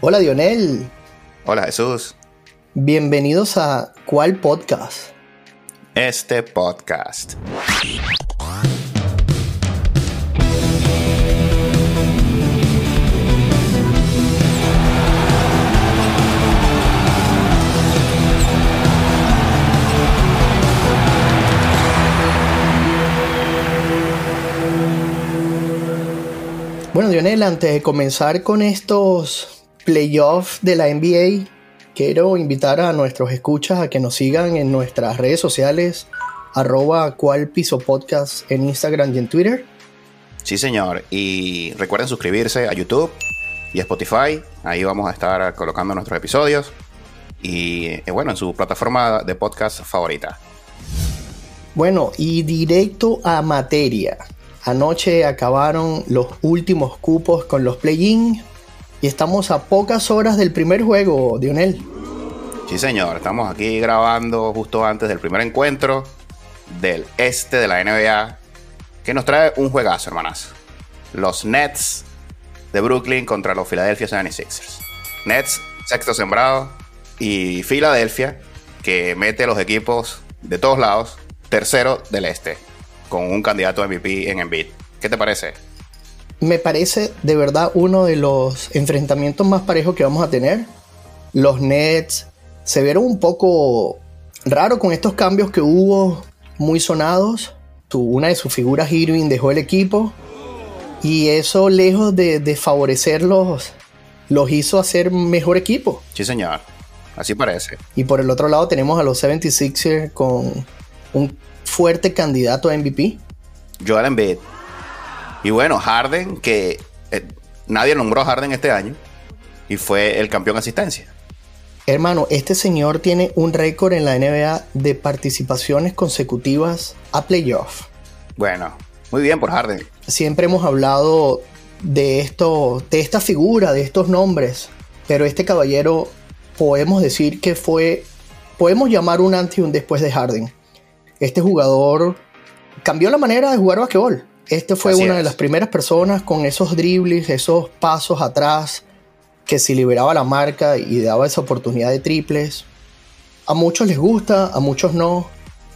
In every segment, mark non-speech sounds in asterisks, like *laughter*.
Hola Dionel. Hola Jesús. Bienvenidos a ¿Cuál podcast? Este podcast. Bueno, Dionel, antes de comenzar con estos playoffs de la NBA, quiero invitar a nuestros escuchas a que nos sigan en nuestras redes sociales, arroba cual piso podcast en Instagram y en Twitter. Sí, señor. Y recuerden suscribirse a YouTube y a Spotify. Ahí vamos a estar colocando nuestros episodios. Y eh, bueno, en su plataforma de podcast favorita. Bueno, y directo a materia. Anoche acabaron los últimos cupos con los play-in y estamos a pocas horas del primer juego, Dionel. Sí, señor. Estamos aquí grabando justo antes del primer encuentro del este de la NBA que nos trae un juegazo, hermanas. Los Nets de Brooklyn contra los Philadelphia 76ers. Nets, sexto sembrado, y Philadelphia, que mete a los equipos de todos lados, tercero del este con un candidato a MVP en Embiid. ¿Qué te parece? Me parece de verdad uno de los enfrentamientos más parejos que vamos a tener. Los Nets se vieron un poco raro con estos cambios que hubo muy sonados. Una de sus figuras, Irving, dejó el equipo. Y eso, lejos de, favorecerlos, los hizo hacer mejor equipo. Sí, señor. Así parece. Y por el otro lado tenemos a los 76ers con un fuerte candidato a MVP? Joel Embiid. Y bueno, Harden, que eh, nadie nombró a Harden este año y fue el campeón asistencia. Hermano, este señor tiene un récord en la NBA de participaciones consecutivas a playoff. Bueno, muy bien por Harden. Siempre hemos hablado de esto, de esta figura, de estos nombres, pero este caballero podemos decir que fue, podemos llamar un antes y un después de Harden este jugador cambió la manera de jugar basquetbol. Este fue una de las primeras personas con esos dribles, esos pasos atrás, que se liberaba la marca y daba esa oportunidad de triples. A muchos les gusta, a muchos no,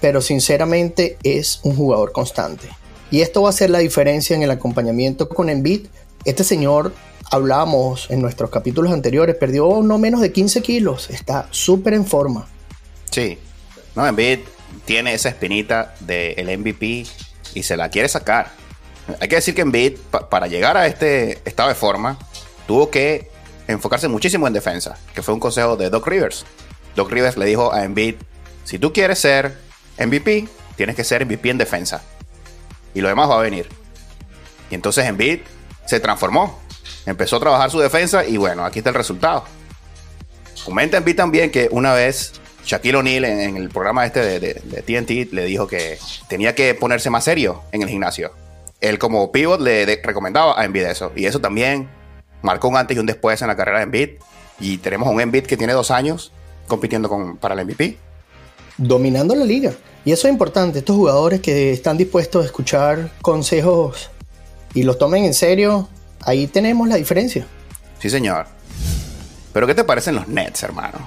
pero sinceramente es un jugador constante. Y esto va a ser la diferencia en el acompañamiento con Embiid. Este señor, hablábamos en nuestros capítulos anteriores, perdió no menos de 15 kilos, está súper en forma. Sí, no, Embiid tiene esa espinita del MVP y se la quiere sacar. Hay que decir que Embiid, para llegar a este estado de forma, tuvo que enfocarse muchísimo en defensa, que fue un consejo de Doc Rivers. Doc Rivers le dijo a Embiid, si tú quieres ser MVP, tienes que ser MVP en defensa. Y lo demás va a venir. Y entonces Embiid se transformó. Empezó a trabajar su defensa y bueno, aquí está el resultado. Comenta Embiid también que una vez Shaquille O'Neal en, el programa este de, TNT le dijo que tenía que ponerse más serio en el gimnasio. Él como pivot le recomendaba a Embiid eso. Y eso también marcó un antes y un después en la carrera de Embiid. Y tenemos un Embiid que tiene dos años compitiendo con, para el MVP. Dominando la liga. Y eso es importante. Estos jugadores que están dispuestos a escuchar consejos y los tomen en serio, ahí tenemos la diferencia. Sí, señor. Pero ¿qué te parecen los Nets, hermano?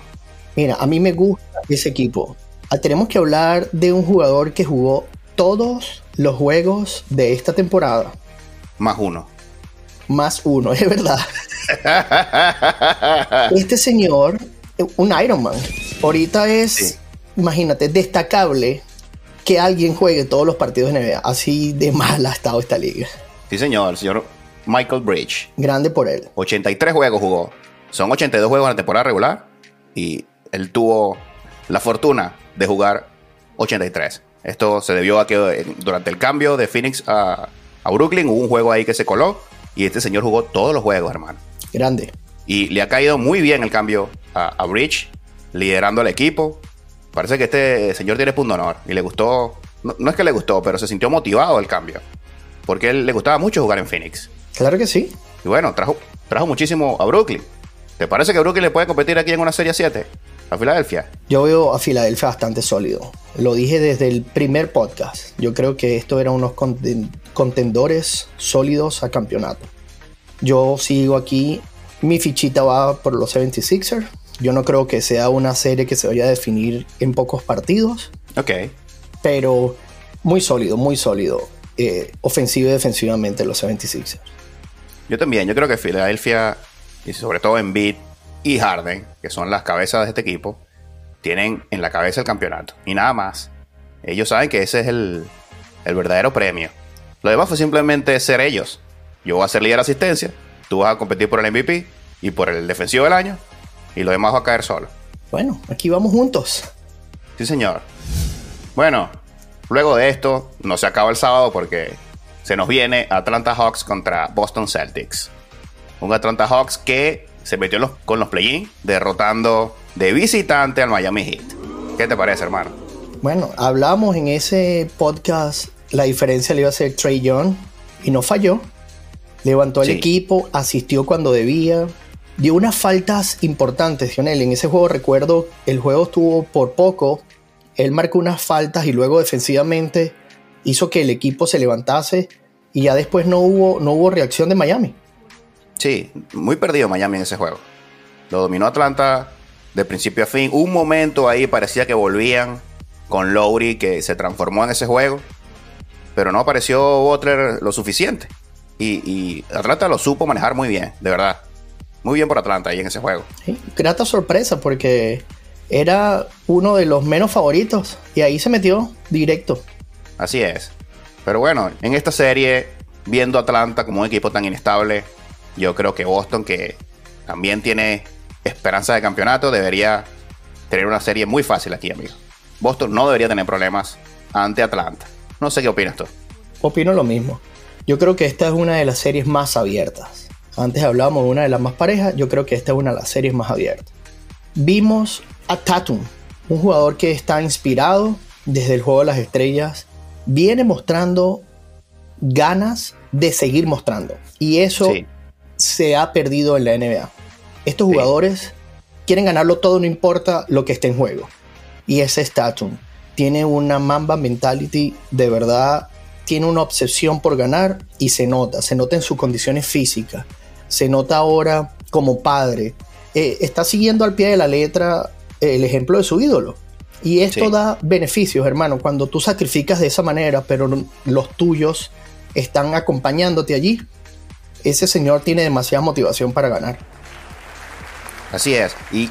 Mira, a mí me gusta ese equipo. Ah, tenemos que hablar de un jugador que jugó todos los juegos de esta temporada. Más uno. Más uno, *laughs* es verdad. este señor, un Ironman, ahorita es, imagínate, destacable que alguien juegue todos los partidos de NBA. Así de mal ha estado esta liga. Sí, señor, el señor Michael Bridge. Grande por él. 83 juegos jugó. Son 82 juegos en la temporada regular y él tuvo la fortuna de jugar 83. Esto se debió a que eh, durante el cambio de Phoenix a, Brooklyn hubo un juego ahí que se coló y este señor jugó todos los juegos, hermano. Grande. Y le ha caído muy bien el cambio a, a Bridge, liderando al equipo. Parece que este señor tiene punto honor y le gustó, no, es que le gustó, pero se sintió motivado el cambio. Porque él le gustaba mucho jugar en Phoenix. Claro que sí. Y bueno, trajo, trajo muchísimo a Brooklyn. ¿Te parece que Brooklyn le puede competir aquí en una serie 7? ¿A Filadelfia? Yo veo a Filadelfia bastante sólido. Lo dije desde el primer podcast. Yo creo que esto era unos contendores sólidos a campeonato. Yo sigo aquí Mi fichita va por los 76ers. Yo no creo que sea una serie que se vaya a definir en pocos partidos. Ok. Pero muy sólido, muy sólido. Eh, ofensivo y defensivamente los 76ers. Yo también. Yo creo que Filadelfia, y sobre todo en Beat y Harden, que son las cabezas de este equipo, tienen en la cabeza el campeonato. Y nada más. Ellos saben que ese es el, el verdadero premio. Lo demás fue simplemente ser ellos. Yo voy a ser líder de asistencia, tú vas a competir por el MVP y por el defensivo del año, y lo demás va a caer solo. Bueno, aquí vamos juntos. Sí, señor. Bueno, luego de esto, no se acaba el sábado porque se nos viene Atlanta Hawks contra Boston Celtics. Un Atlanta Hawks que se metió con los play-in, derrotando de visitante al Miami Heat. ¿Qué te parece, hermano? Bueno, hablamos en ese podcast la diferencia le iba a ser Trey Young y no falló. Levantó el equipo, asistió cuando debía, dio unas faltas importantes, Lionel. En ese juego recuerdo, el juego estuvo por poco, él marcó unas faltas y luego defensivamente hizo que el equipo se levantase y ya después no hubo, no hubo reacción de Miami. Sí, muy perdido Miami en ese juego. Lo dominó Atlanta de principio a fin. Un momento ahí parecía que volvían con Lowry que se transformó en ese juego, pero no apareció Butler lo suficiente. Y, Atlanta lo supo manejar muy bien, de verdad. Muy bien por Atlanta ahí en ese juego. grata sorpresa porque era uno de los menos favoritos y ahí se metió directo. Así es. Pero bueno, en esta serie, viendo Atlanta como un equipo tan inestable, yo creo que Boston, que también tiene esperanza de campeonato, debería tener una serie muy fácil aquí, amigo. Boston no debería tener problemas ante Atlanta. No sé qué opinas tú. Opino lo mismo. Yo creo que esta es una de las series más abiertas. Antes hablábamos de una de las más parejas, yo creo que esta es una de las series más abiertas. Vimos a Tatum, un jugador que está inspirado desde el juego de las estrellas, viene mostrando ganas de seguir mostrando. Y eso se ha perdido en la NBA. Estos jugadores quieren ganarlo todo, no importa lo que esté en juego. Y ese es Tatum. Tiene una Mamba mentality de verdad tiene una obsesión por ganar y se nota, se nota en sus condiciones físicas, se nota ahora como padre, eh, está siguiendo al pie de la letra el ejemplo de su ídolo. Y esto da beneficios, hermano, cuando tú sacrificas de esa manera, pero los tuyos están acompañándote allí, ese señor tiene demasiada motivación para ganar. Así es, y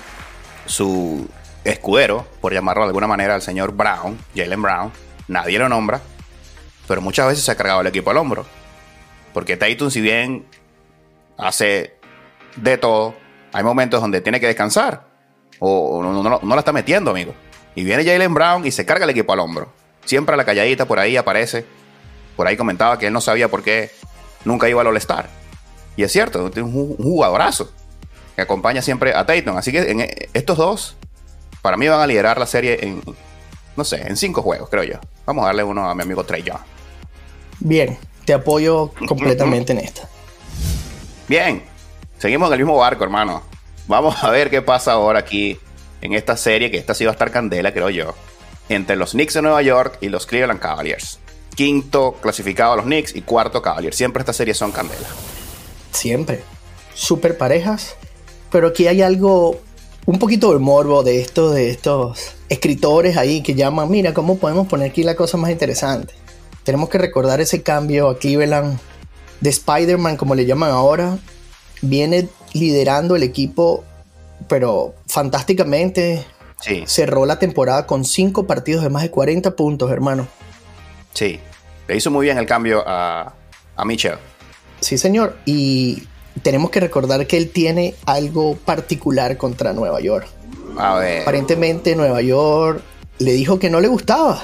su escudero, por llamarlo de alguna manera, el señor Brown, Jalen Brown, nadie lo nombra, pero muchas veces se ha cargado el equipo al hombro. Porque Tatum, si bien hace de todo, hay momentos donde tiene que descansar. O no, la está metiendo, amigo. Y viene Jalen Brown y se carga el equipo al hombro. Siempre a la calladita por ahí aparece. Por ahí comentaba que él no sabía por qué nunca iba al All-Star. Y es cierto, es un jugadorazo que acompaña siempre a Tatum. Así que en eh, estos dos, para mí van a liderar la serie en, no sé, en cinco juegos, creo yo. Vamos a darle uno a mi amigo Trey Young. Bien, te apoyo completamente en esta. Bien, seguimos en el mismo barco, hermano. Vamos a ver qué pasa ahora aquí en esta serie, que esta sí va a estar candela, creo yo, entre los Knicks de Nueva York y los Cleveland Cavaliers. Quinto clasificado a los Knicks y cuarto Cavaliers. Siempre estas series son candela. Siempre. Super parejas. Pero aquí hay algo, un poquito de morbo de esto, de estos escritores ahí que llaman, mira, ¿cómo podemos poner aquí la cosa más interesante? Tenemos que recordar ese cambio a Cleveland de Spider-Man, como le llaman ahora. Viene liderando el equipo, pero fantásticamente. Sí. Cerró la temporada con cinco partidos de más de 40 puntos, hermano. Sí, le hizo muy bien el cambio a, a Mitchell. Sí, señor. Y tenemos que recordar que él tiene algo particular contra Nueva York. A ver. Aparentemente Nueva York le dijo que no le gustaba.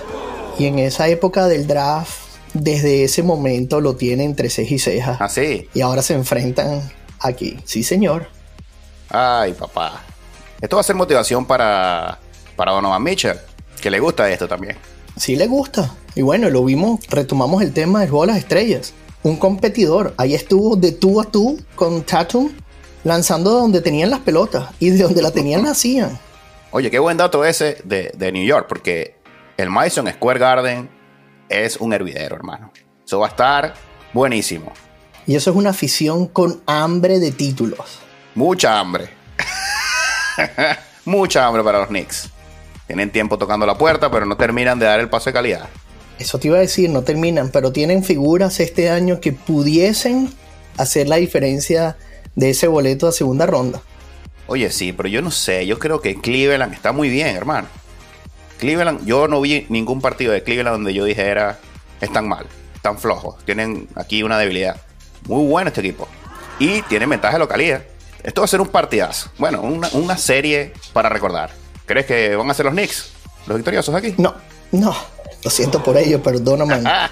Y en esa época del draft, desde ese momento lo tiene entre ceja y ceja. Ah, sí. Y ahora se enfrentan aquí. Sí, señor. Ay, papá. Esto va a ser motivación para, para Donovan Mitchell, que le gusta esto también. Sí, le gusta. Y bueno, lo vimos, retomamos el tema del juego de las estrellas. Un competidor. Ahí estuvo de tú a tú con Tatum, lanzando donde tenían las pelotas y de donde la tenían la *laughs* hacían. Oye, qué buen dato ese de, de New York, porque el Madison Square Garden es un hervidero, hermano. Eso va a estar buenísimo. Y eso es una afición con hambre de títulos. Mucha hambre. *laughs* Mucha hambre para los Knicks. Tienen tiempo tocando la puerta, pero no terminan de dar el paso de calidad. Eso te iba a decir, no terminan, pero tienen figuras este año que pudiesen hacer la diferencia de ese boleto a segunda ronda. Oye, sí, pero yo no sé, yo creo que Cleveland está muy bien, hermano. Cleveland, yo no vi ningún partido de Cleveland donde yo dijera, están mal, están flojos, tienen aquí una debilidad. Muy bueno este equipo. Y tiene ventaja de localidad. Esto va a ser un partidazo. Bueno, una, una serie para recordar. ¿Crees que van a ser los Knicks? ¿Los victoriosos aquí? No, no. Lo siento por ello, pero Donovan va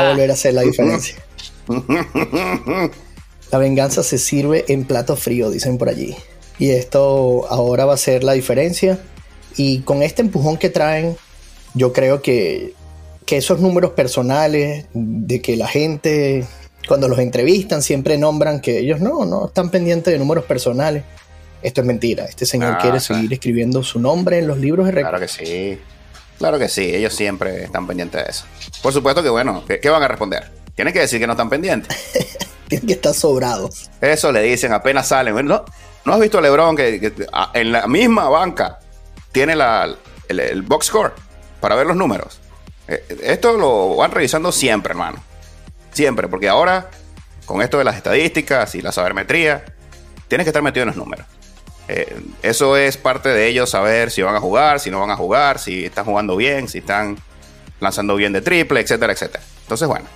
a volver a hacer la diferencia. La venganza se sirve en plato frío, dicen por allí. Y esto ahora va a ser la diferencia. Y con este empujón que traen, yo creo que, que esos números personales, de que la gente, cuando los entrevistan, siempre nombran que ellos no, no están pendientes de números personales. Esto es mentira. Este señor Ah, quiere seguir escribiendo su nombre en los libros de Claro que sí. Claro que sí, ellos siempre están pendientes de eso. Por supuesto que bueno, ¿qué, qué van a responder? Tienen que decir que no están pendientes. *laughs* Tienen que estar sobrados. Eso le dicen apenas salen. ¿no, ¿no has visto a LeBron que, que, a- en la misma banca tiene la, el, el box score para ver los números? Eh, Esto lo van revisando siempre, hermano. Siempre, porque ahora, con esto de las estadísticas y la sabermetría, tienes que estar metido en los números. Eh, eso es parte de ellos saber si van a jugar, si no van a jugar, si están jugando bien, si están lanzando bien de triple, etcétera, etcétera. Entonces, bueno,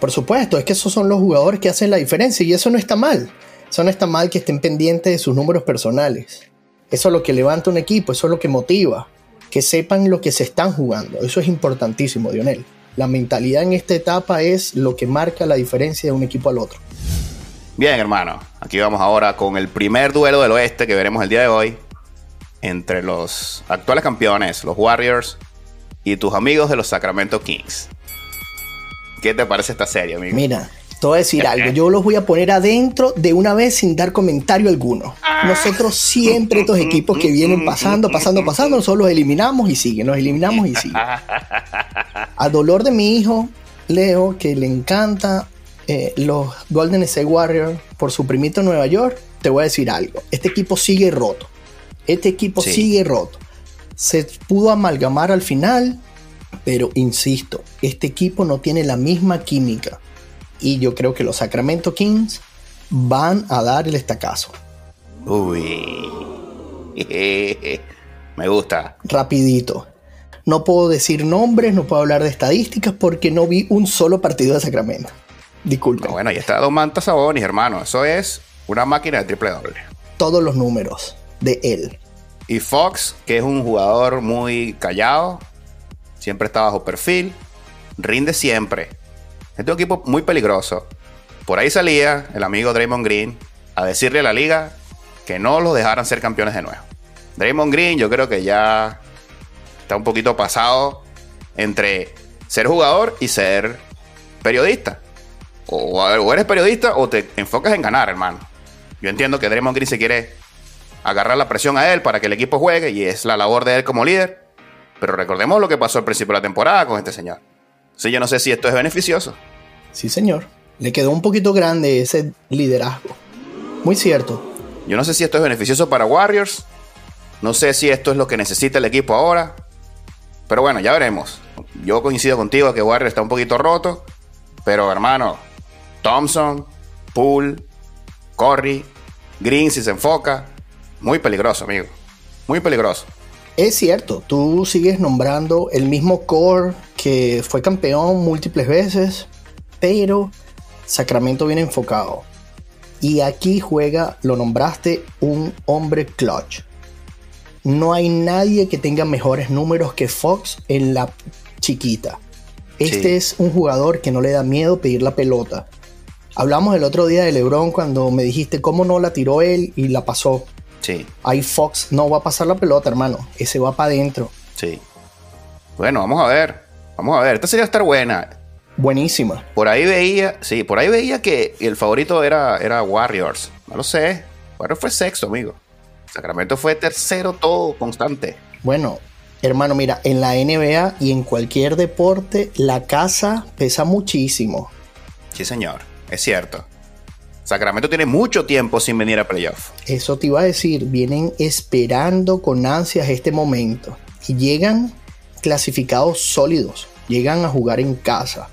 Por supuesto, es que esos son los jugadores que hacen la diferencia y eso no está mal. Eso no está mal que estén pendientes de sus números personales. Eso es lo que levanta un equipo, eso es lo que motiva. Que sepan lo que se están jugando. Eso es importantísimo, Dionel. La mentalidad en esta etapa es lo que marca la diferencia de un equipo al otro. Bien, hermano. Aquí vamos ahora con el primer duelo del oeste que veremos el día de hoy entre los actuales campeones, los Warriors, y tus amigos de los Sacramento Kings. ¿Qué te parece esta serie, amigo? Mira, te voy a decir algo. Yo los voy a poner adentro de una vez sin dar comentario alguno. Nosotros siempre estos equipos que vienen pasando, pasando, pasando, nosotros los eliminamos y siguen, los eliminamos y siguen. *laughs* A dolor de mi hijo, Leo, que le encanta eh, los Golden State Warriors por su primito en Nueva York, te voy a decir algo. Este equipo sigue roto. Este equipo Sí. sigue roto. Se pudo amalgamar al final, pero insisto, este equipo no tiene la misma química. Y yo creo que los Sacramento Kings van a dar el estacazo. Uy. *laughs* Me gusta. Rapidito. No puedo decir nombres, no puedo hablar de estadísticas porque no vi un solo partido de Sacramento. Disculpen. No, bueno, ahí está Domantas Sabonis, hermano. Eso es una máquina de triple doble. Todos los números de él. Y Fox, que es un jugador muy callado, siempre está bajo perfil, rinde siempre. Este es un equipo muy peligroso. Por ahí salía el amigo Draymond Green a decirle a la liga que no los dejaran ser campeones de nuevo. Draymond Green yo creo que ya está un poquito pasado entre ser jugador y ser periodista. O, o eres periodista o te enfocas en ganar, hermano. Yo entiendo que Draymond Green se quiere agarrar la presión a él para que el equipo juegue y es la labor de él como líder. Pero recordemos lo que pasó al principio de la temporada con este señor. Entonces yo no sé si esto es beneficioso. Sí, señor. Le quedó un poquito grande ese liderazgo. Muy cierto. Yo no sé si esto es beneficioso para Warriors. No sé si esto es lo que necesita el equipo ahora. Pero bueno, ya veremos. Yo coincido contigo que Warriors está un poquito roto. Pero hermano, Thompson, Poole, Curry, Green si se enfoca. Muy peligroso, amigo. Muy peligroso. Es cierto, tú sigues nombrando el mismo core que fue campeón múltiples veces, pero Sacramento viene enfocado. Y aquí juega, lo nombraste, un hombre clutch. No hay nadie que tenga mejores números que Fox en la chiquita. Este Sí. es un jugador que no le da miedo pedir la pelota. Hablamos el otro día de LeBron cuando me dijiste cómo no la tiró él y la pasó. Sí, Ahí Fox no va a pasar la pelota, hermano. Ese va para adentro. sí. Bueno, vamos a ver. Vamos a ver. Esta sería estar buena. Buenísima. Por ahí veía, sí, por ahí veía que el favorito era, era Warriors. No lo sé. Warriors fue sexto, amigo. Sacramento fue tercero todo constante. Bueno, hermano, mira, en la NBA y en cualquier deporte, la casa pesa muchísimo. Sí, señor. Es cierto. Sacramento tiene mucho tiempo sin venir a playoff. Eso te iba a decir, vienen esperando con ansias este momento y llegan clasificados sólidos, llegan a jugar en casa.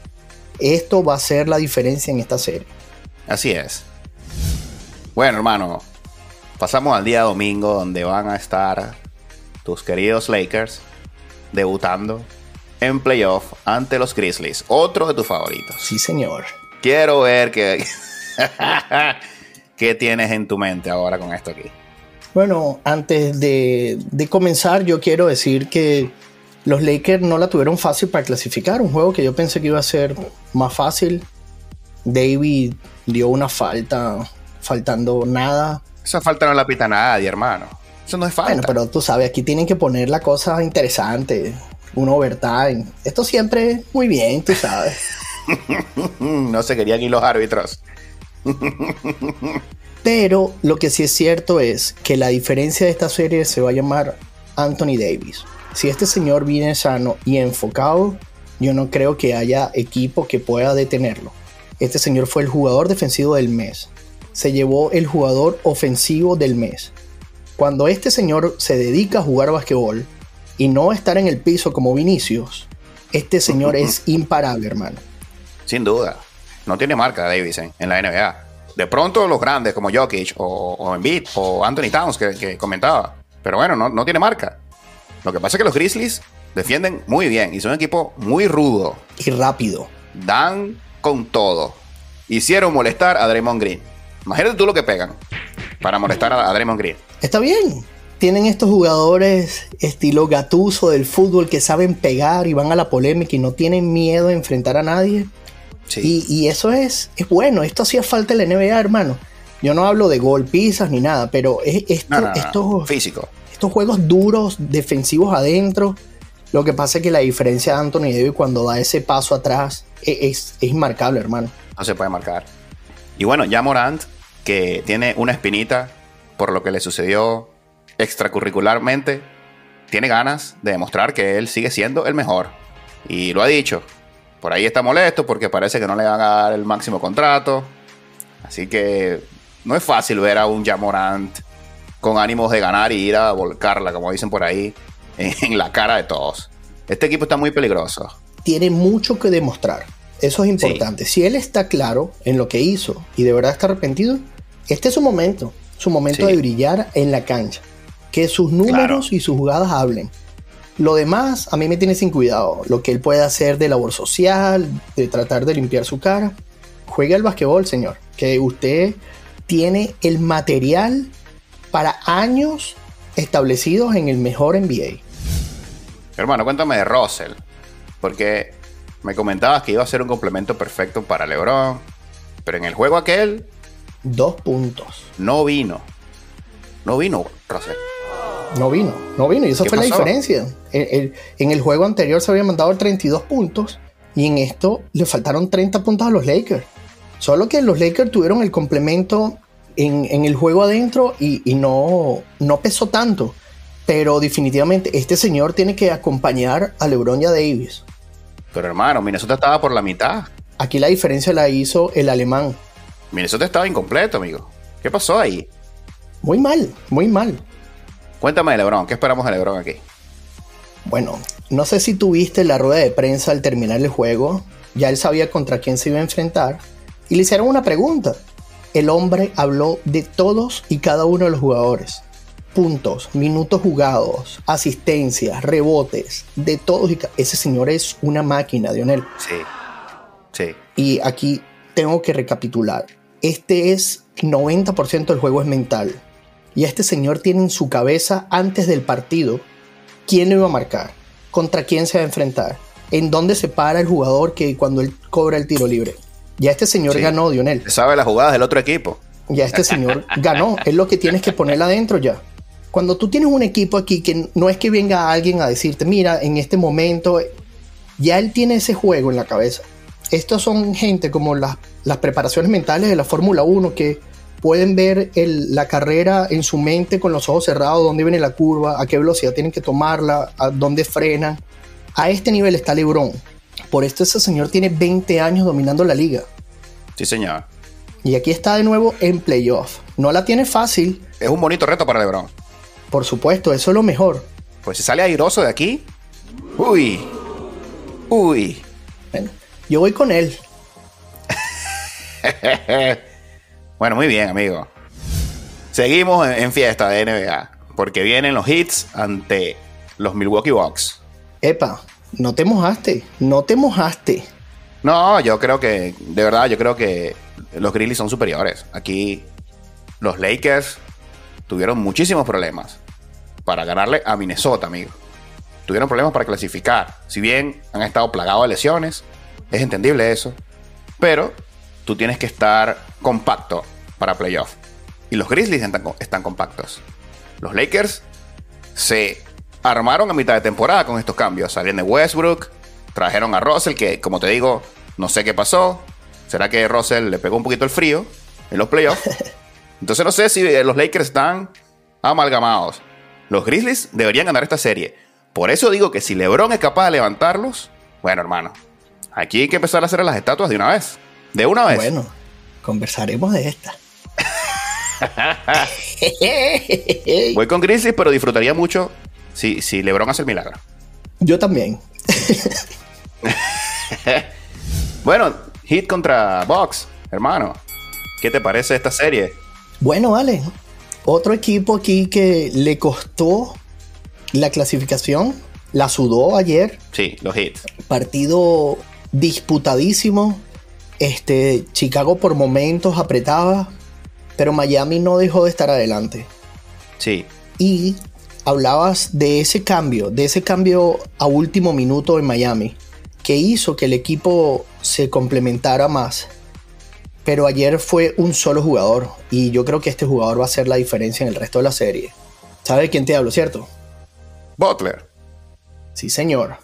Esto va a ser la diferencia en esta serie. Así es. Bueno, hermano, pasamos al día domingo donde van a estar tus queridos Lakers debutando en playoff ante los Grizzlies, otro de tus favoritos. Sí, señor. Quiero ver qué, *laughs* qué tienes en tu mente ahora con esto aquí. Bueno, antes de, de comenzar, yo quiero decir que los Lakers no la tuvieron fácil para clasificar. Un juego que yo pensé que iba a ser más fácil. David dio una falta, faltando nada. Esa falta no la pita nadie, hermano. Eso no es falta. Bueno, pero tú sabes, aquí tienen que poner la cosa interesante. Un overtime. Esto siempre muy bien, tú sabes. *laughs* *laughs* no se querían ir los árbitros. pero lo que sí es cierto es que la diferencia de esta serie se va a llamar Anthony Davis. Si este señor viene sano y enfocado, yo no creo que haya equipo que pueda detenerlo. Este señor fue el jugador defensivo del mes. Se llevó el jugador ofensivo del mes. Cuando este señor se dedica a jugar basquetbol y no estar en el piso como Vinicius, este señor *laughs* es imparable, hermano. Sin duda. No tiene marca Davis en, la NBA. De pronto los grandes como Jokic o, o Embiid o Anthony Towns que, comentaba. Pero bueno, no, no tiene marca. Lo que pasa es que los Grizzlies defienden muy bien y son un equipo muy rudo. Y rápido. Dan con todo. Hicieron molestar a Draymond Green. Imagínate tú lo que pegan para molestar a Draymond Green. Está bien. Tienen estos jugadores estilo gatuso del fútbol que saben pegar y van a la polémica y no tienen miedo de enfrentar a nadie. Sí. Y, eso es, es bueno. Esto hacía falta en la NBA, hermano. Yo no hablo de golpizas ni nada, pero es, esto, físico juegos duros, defensivos adentro. Lo que pasa es que la diferencia de Anthony Davis cuando da ese paso atrás e-, es, es, inmarcable, hermano. No se puede marcar. Y bueno, ya Morant, que tiene una espinita por lo que le sucedió extracurricularmente, tiene ganas de demostrar que él sigue siendo el mejor. Y lo ha dicho. Por ahí está molesto porque parece que no le van a dar el máximo contrato. Así que no es fácil ver a un Jamorant con ánimos de ganar y ir a volcarla, como dicen por ahí, en la cara de todos. Este equipo está muy peligroso. Tiene mucho que demostrar. Eso es importante. Si él está claro en lo que hizo y de verdad está arrepentido, este es su momento. Su momento de brillar en la cancha. Que sus números y sus jugadas hablen. Lo demás a mí me tiene sin cuidado. Lo que él puede hacer de labor social, de tratar de limpiar su cara. Juegue al basquetbol, señor. Que usted tiene el material para años establecidos en el mejor NBA. Hermano, cuéntame de Russell, porque me comentabas que iba a ser un complemento perfecto para LeBron, pero en el juego aquel... Dos puntos. No vino. No vino Russell. No vino, no vino, y eso fue la diferencia. en el juego anterior se había mandado 32 puntos y en esto le faltaron 30 puntos a los Lakers. Solo que los Lakers tuvieron el complemento en, el juego adentro y, no, no pesó tanto. Pero definitivamente este señor tiene que acompañar a LeBron y a Davis. Pero hermano, Minnesota estaba por la mitad. Aquí la diferencia la hizo el alemán. Minnesota estaba incompleto, amigo. ¿Qué pasó ahí? Muy mal, muy mal. Cuéntame de LeBron, ¿qué esperamos de LeBron aquí? Bueno, no sé si tuviste la rueda de prensa al terminar el juego. Ya él sabía contra quién se iba a enfrentar. Y le hicieron una pregunta el hombre habló de todos y cada uno de los jugadores. Puntos, minutos jugados, asistencias, rebotes, de todos y Ese señor es una máquina, Dionel. Sí, sí. Y aquí tengo que recapitular. Este es 90% del juego es mental. Y este señor tiene en su cabeza antes del partido quién lo iba a marcar, contra quién se va a enfrentar, en dónde se para el jugador que cuando él cobra el tiro libre. Ya este señor ganó, Dionel. Sabe las jugadas del otro equipo. Ya este señor ganó. Es lo que tienes que ponerla adentro ya. Cuando tú tienes un equipo aquí que no es que venga alguien a decirte, mira, en este momento, ya él tiene ese juego en la cabeza. Estos son gente como las, las preparaciones mentales de la Fórmula 1 que pueden ver la carrera en su mente con los ojos cerrados, dónde viene la curva, a qué velocidad tienen que tomarla, a dónde frenan. A este nivel está LeBron por esto ese señor tiene 20 años dominando la liga. Sí, señor. Y aquí está de nuevo en playoff. No la tiene fácil. Es un bonito reto para LeBron. Por supuesto, eso es lo mejor. Pues si sale airoso de aquí. Uy. Uy. Bueno, yo voy con él. *laughs* bueno, muy bien, amigo. Seguimos en fiesta de NBA. Porque vienen los hits ante los Milwaukee Bucks. Epa, no te mojaste. No te mojaste. No, yo creo que, de verdad, yo creo que los Grizzlies son superiores. Aquí los Lakers tuvieron muchísimos problemas para ganarle a Minnesota, amigo. Tuvieron problemas para clasificar. Si bien han estado plagados de lesiones, es entendible eso. Pero tú tienes que estar compacto para playoff. Y los Grizzlies están, están compactos. Los Lakers se armaron a mitad de temporada con estos cambios. Salieron de Westbrook, trajeron a Russell, que como te digo, no sé qué pasó. ¿Será que Russell le pegó un poquito el frío en los playoffs? *laughs* Entonces no sé si los Lakers están amalgamados. Los Grizzlies deberían ganar esta serie. Por eso digo que si LeBron es capaz de levantarlos, bueno, hermano, aquí hay que empezar a hacer las estatuas de una vez. De una vez. Bueno, conversaremos de esta. *laughs* Voy con Grizzlies, pero disfrutaría mucho si, si LeBron hace el milagro. Yo también. *laughs* bueno, hit contra Box, hermano. ¿Qué te parece esta serie? Bueno, vale. Otro equipo aquí que le costó la clasificación, la sudó ayer. Sí, los hits. Partido disputadísimo. Este, Chicago por momentos apretaba, pero Miami no dejó de estar adelante. Sí. Y hablabas de ese cambio, de ese cambio a último minuto en Miami, que hizo que el equipo se complementara más. Pero ayer fue un solo jugador y yo creo que este jugador va a hacer la diferencia en el resto de la serie. ¿Sabe quién te hablo, cierto? Butler. Sí, señor.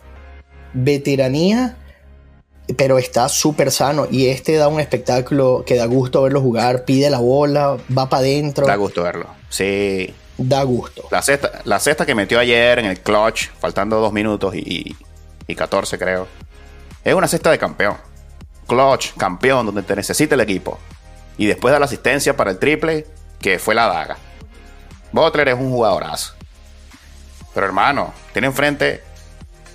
Veteranía, pero está súper sano y este da un espectáculo que da gusto verlo jugar, pide la bola, va para adentro. Da gusto verlo. Sí. Da gusto. La cesta, la cesta que metió ayer en el clutch, faltando dos minutos y, y 14 creo. Es una cesta de campeón clutch, campeón, donde te necesita el equipo. Y después da la asistencia para el triple, que fue la daga. Butler es un jugadorazo. Pero hermano, tiene enfrente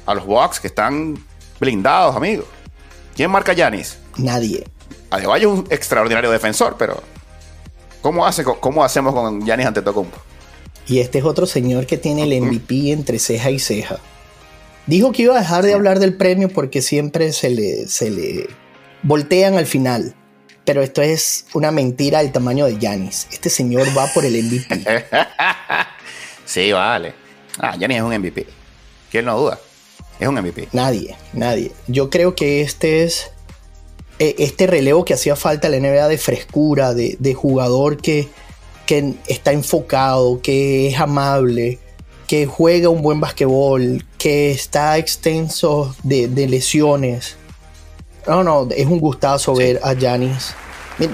a los Bucks que están blindados, amigos. ¿Quién marca a Yanis? Nadie. Adebayo es un extraordinario defensor, pero ¿cómo, hace, cómo hacemos con Yanis ante Tocumpo? Y este es otro señor que tiene el MVP entre ceja y ceja. Dijo que iba a dejar de hablar del premio porque siempre se le, se le voltean al final. Pero esto es una mentira del tamaño de Yanis. Este señor va por el MVP. *laughs* sí, vale. Ah, Yanis es un MVP. ¿Quién no duda? Es un MVP. Nadie, nadie. Yo creo que este es e, este relevo que hacía falta a la NBA de frescura, de, jugador que, que, está enfocado, que es amable, que juega un buen basquetbol, que está extenso de, de lesiones. No, no, es un gustazo ver a Janis.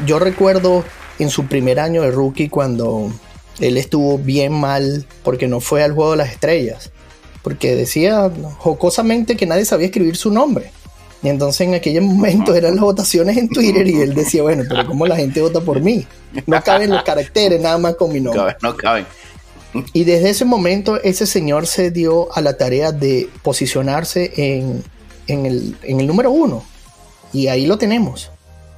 Yo recuerdo en su primer año de rookie cuando él estuvo bien mal porque no fue al juego de las estrellas. Porque decía jocosamente que nadie sabía escribir su nombre. Y entonces en aquel momento eran las votaciones en Twitter y él decía, bueno, pero ¿cómo la gente vota por mí? No caben los caracteres nada más con mi nombre. No caben. Y desde ese momento ese señor se dio a la tarea de posicionarse en, el, en el número uno. Y ahí lo tenemos.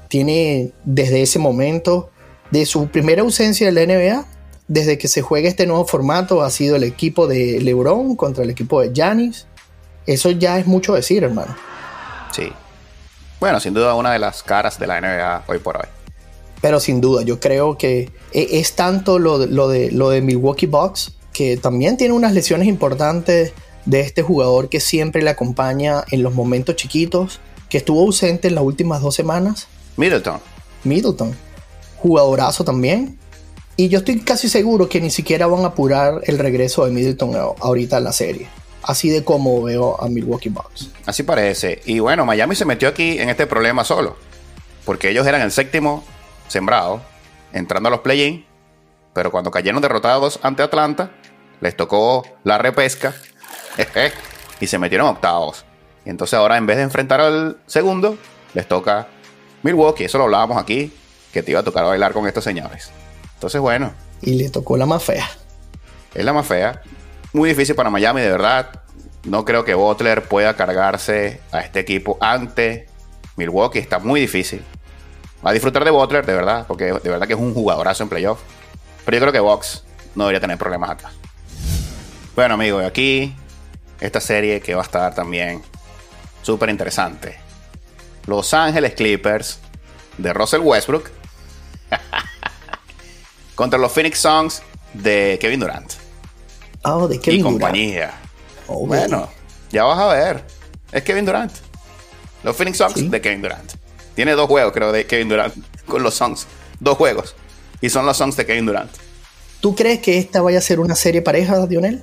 Tiene desde ese momento, de su primera ausencia de la NBA, desde que se juega este nuevo formato, ha sido el equipo de LeBron contra el equipo de Giannis. Eso ya es mucho decir, hermano. Sí. Bueno, sin duda una de las caras de la NBA hoy por hoy. Pero sin duda, yo creo que e, es tanto lo de, lo de, lo de Milwaukee Bucks, que también tiene unas lesiones importantes de este jugador que siempre le acompaña en los momentos chiquitos que estuvo ausente en las últimas dos semanas. Middleton. Middleton. Jugadorazo también. Y yo estoy casi seguro que ni siquiera van a apurar el regreso de Middleton ahorita en la serie. Así de como veo a Milwaukee Bucks. Así parece. Y bueno, Miami se metió aquí en este problema solo. Porque ellos eran el séptimo sembrado, entrando a los play-in. Pero cuando cayeron derrotados ante Atlanta, les tocó la repesca. *laughs* y se metieron octavos. Y entonces ahora en vez de enfrentar al segundo, les toca Milwaukee. Eso lo hablábamos aquí que te iba a tocar bailar con estos señores. Entonces, bueno. Y le tocó la más fea. Es la más fea. Muy difícil para Miami, de verdad. No creo que Butler pueda cargarse a este equipo ante Milwaukee. Está muy difícil. Va a disfrutar de Butler, de verdad, porque de verdad que es un jugadorazo en playoff. Pero yo creo que Box no debería tener problemas acá. Bueno, amigos, aquí esta serie que va a estar también súper interesante. Los Ángeles Clippers de Russell Westbrook *laughs* contra los Phoenix Suns de Kevin Durant. Oh, de Kevin y compañía. Oh, bueno, ya vas a ver. Es Kevin Durant. Los Phoenix Suns de Kevin Durant. Tiene dos juegos, creo, de Kevin Durant *laughs* con los Suns. Dos juegos. Y son los Suns de Kevin Durant. ¿Tú crees que esta vaya a ser una serie pareja, Dionel?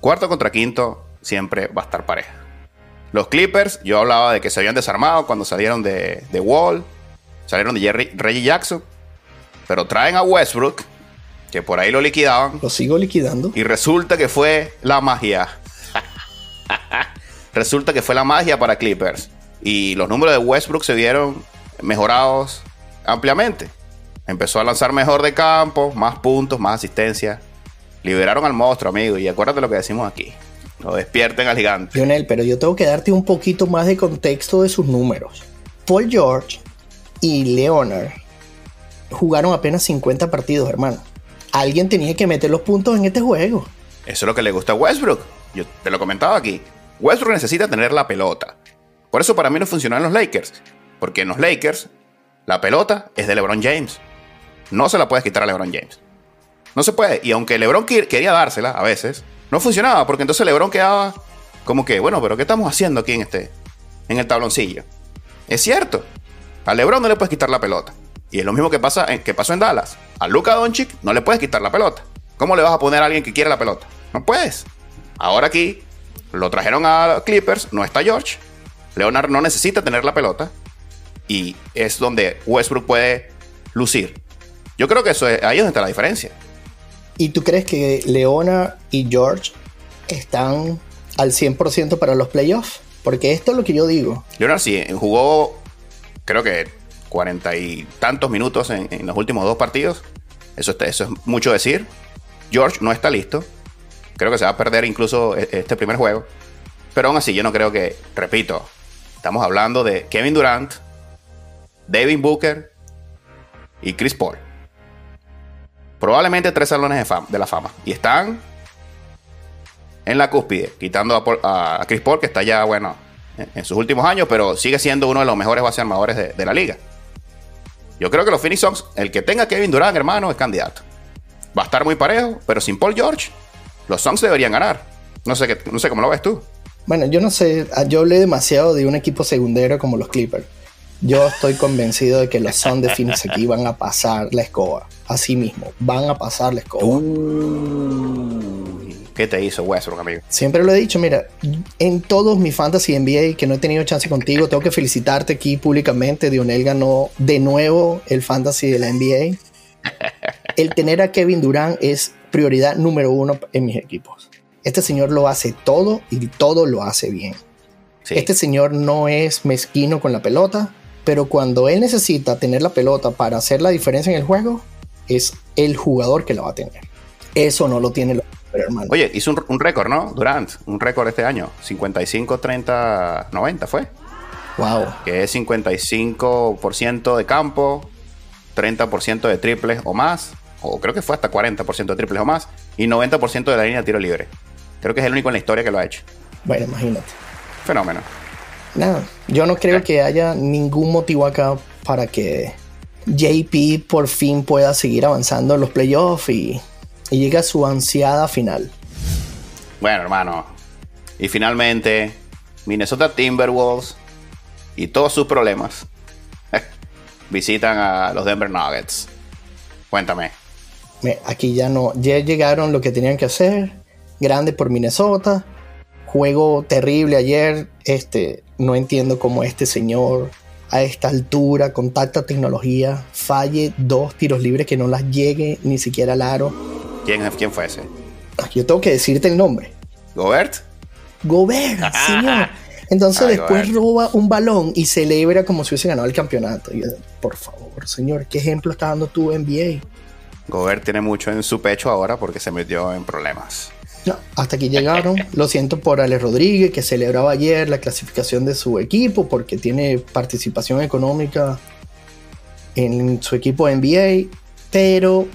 Cuarto contra quinto siempre va a estar pareja. Los Clippers, yo hablaba de que se habían desarmado cuando salieron de, de Wall, salieron de Jerry, Reggie Jackson, pero traen a Westbrook, que por ahí lo liquidaban. Lo sigo liquidando. Y resulta que fue la magia. *laughs* resulta que fue la magia para Clippers. Y los números de Westbrook se vieron mejorados ampliamente. Empezó a lanzar mejor de campo, más puntos, más asistencia. Liberaron al monstruo, amigo. Y acuérdate lo que decimos aquí. Lo despierten al gigante. Lionel, pero yo tengo que darte un poquito más de contexto de sus números. Paul George y Leonard jugaron apenas 50 partidos, hermano. Alguien tenía que meter los puntos en este juego. Eso es lo que le gusta a Westbrook. Yo te lo comentaba aquí. Westbrook necesita tener la pelota. Por eso para mí no funcionó en los Lakers. Porque en los Lakers la pelota es de LeBron James. No se la puedes quitar a LeBron James. No se puede. Y aunque LeBron quería dársela a veces, no funcionaba. Porque entonces LeBron quedaba como que, bueno, pero ¿qué estamos haciendo aquí en este, en el tabloncillo? Es cierto. A LeBron no le puedes quitar la pelota. Y es lo mismo que, pasa que pasó en Dallas. A Luka Doncic no le puedes quitar la pelota. ¿Cómo le vas a poner a alguien que quiere la pelota? No puedes. Ahora aquí lo trajeron a Clippers, no está George. Leonard no necesita tener la pelota. Y es donde Westbrook puede lucir. Yo creo que eso es, ahí es donde está la diferencia. ¿Y tú crees que Leona y George están al 100% para los playoffs? Porque esto es lo que yo digo. Leonard sí, jugó creo que cuarenta y tantos minutos en, los últimos dos partidos. Eso, es mucho decir. George no está listo. Creo que se va a perder incluso e, este primer juego. Pero aún así, yo no creo que, repito, estamos hablando de Kevin Durant, David Booker y Chris Paul. Probablemente tres salones de, fama, de la fama. Y están en la cúspide, quitando a, Chris Paul, que está ya, bueno, en, sus últimos años, pero sigue siendo uno de los mejores base armadores de, la liga. Yo creo que los Phoenix Suns, el que tenga Kevin Durant, hermano, es candidato. Va a estar muy parejo, pero sin Paul George, los Suns deberían ganar. No sé, qué, no sé cómo lo ves tú. Bueno, yo no sé, yo hablé demasiado de un equipo segundero como los Clippers. Yo estoy convencido de que los Suns de Phoenix aquí van a pasar la escoba. Así mismo, van a pasar la escoba. ¿Qué te hizo Westbrook, amigo? Siempre lo he dicho, mira, en todos mis fantasy NBA que no he tenido chance contigo, tengo que felicitarte aquí públicamente. Dionel ganó de nuevo el fantasy de la NBA. El tener a Kevin Durant es prioridad número uno en mis equipos. Este señor lo hace todo y todo lo hace bien. Este señor no es mezquino con la pelota, pero cuando él necesita tener la pelota para hacer la diferencia en el juego, es el jugador que la va a tener. Eso no lo tiene hermano. Oye, hizo un, récord, ¿no? Durant, un récord este año. 55, 30, 90 fue. Wow. Que es 55% de campo, 30% de triples o más, o creo que fue hasta 40% de triples o más, y 90% de la línea de tiro libre. Creo que es el único en la historia que lo ha hecho. Bueno, imagínate. Fenómeno. Nada, yo no creo que haya ningún motivo acá para que JP por fin pueda seguir avanzando en los playoffs y, y llegue a su ansiada final. Bueno, hermano. Y finalmente, Minnesota Timberwolves y todos sus problemas *laughs* visitan a los Denver Nuggets. Cuéntame. Aquí ya no, ya llegaron lo que tenían que hacer. Grande por Minnesota. Juego terrible ayer. Este, no entiendo cómo este señor a esta altura, con tanta tecnología, falle dos tiros libres que no las llegue ni siquiera al aro. ¿Quién, quién fue ese? Yo tengo que decirte el nombre. ¿Gobert? Gobert, *laughs* señor. Entonces después roba un balón y celebra como si hubiese ganado el campeonato. por favor, señor, ¿qué ejemplo está dando tu NBA? Gobert tiene mucho en su pecho ahora porque se metió en problemas. No, hasta aquí llegaron. *laughs* Lo siento por Alex Rodríguez, que celebraba ayer la clasificación de su equipo porque tiene participación económica en su equipo NBA. Pero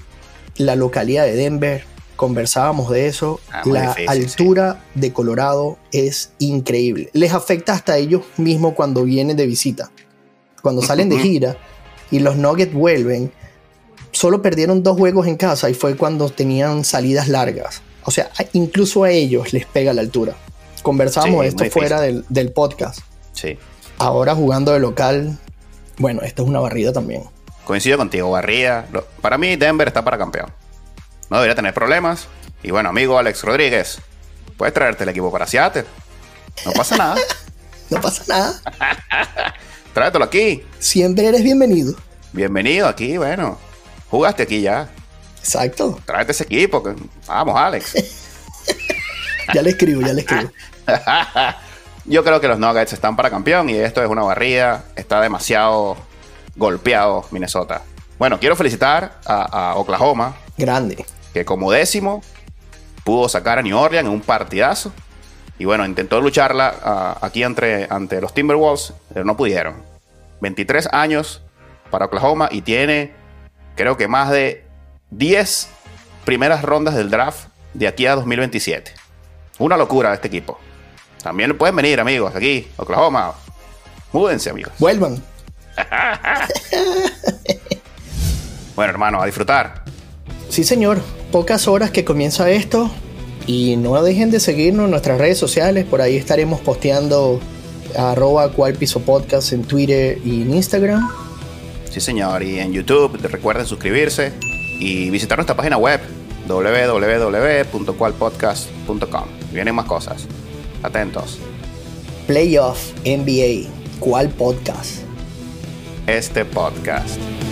la localidad de Denver, conversábamos de eso, ah, la altura de Colorado es increíble. Les afecta hasta ellos mismos cuando vienen de visita. Cuando salen de gira y los Nuggets vuelven, solo perdieron dos juegos en casa y fue cuando tenían salidas largas. O sea, incluso a ellos les pega la altura. Conversábamos esto fuera del, del, podcast. Sí. Ahora jugando de local, bueno, esto es una barrida también. Coincido contigo, barrida. Para mí, Denver está para campeón. No debería tener problemas. Y bueno, amigo Alex Rodríguez, puedes traerte el equipo para Seattle. No pasa nada. *laughs* no pasa nada. *laughs* Tráetelo aquí. Siempre eres bienvenido. Bienvenido aquí, bueno. Jugaste aquí ya. Exacto. Tráete ese equipo. Vamos, Alex. *laughs* ya le escribo, ya le escribo. Yo creo que los Nuggets están para campeón y esto es una barrida. Está demasiado golpeado Minnesota. Bueno, quiero felicitar a, Oklahoma. Grande. Que como décimo pudo sacar a New Orleans en un partidazo. Y bueno, intentó lucharla aquí entre, ante los Timberwolves, pero no pudieron. 23 años para Oklahoma y tiene creo que más de 10 primeras rondas del draft de aquí a 2027. Una locura este equipo. También pueden venir, amigos, aquí, Oklahoma. Múdense, amigos. Vuelvan. *laughs* bueno, hermano, a disfrutar. Sí, señor. Pocas horas que comienza esto. Y no dejen de seguirnos en nuestras redes sociales. Por ahí estaremos posteando arroba cual piso podcast en Twitter y en Instagram. Sí, señor. Y en YouTube, recuerden suscribirse y visitar nuestra página web www.cualpodcast.com. Vienen más cosas. Atentos. Playoff NBA. ¿Cuál podcast? Este podcast.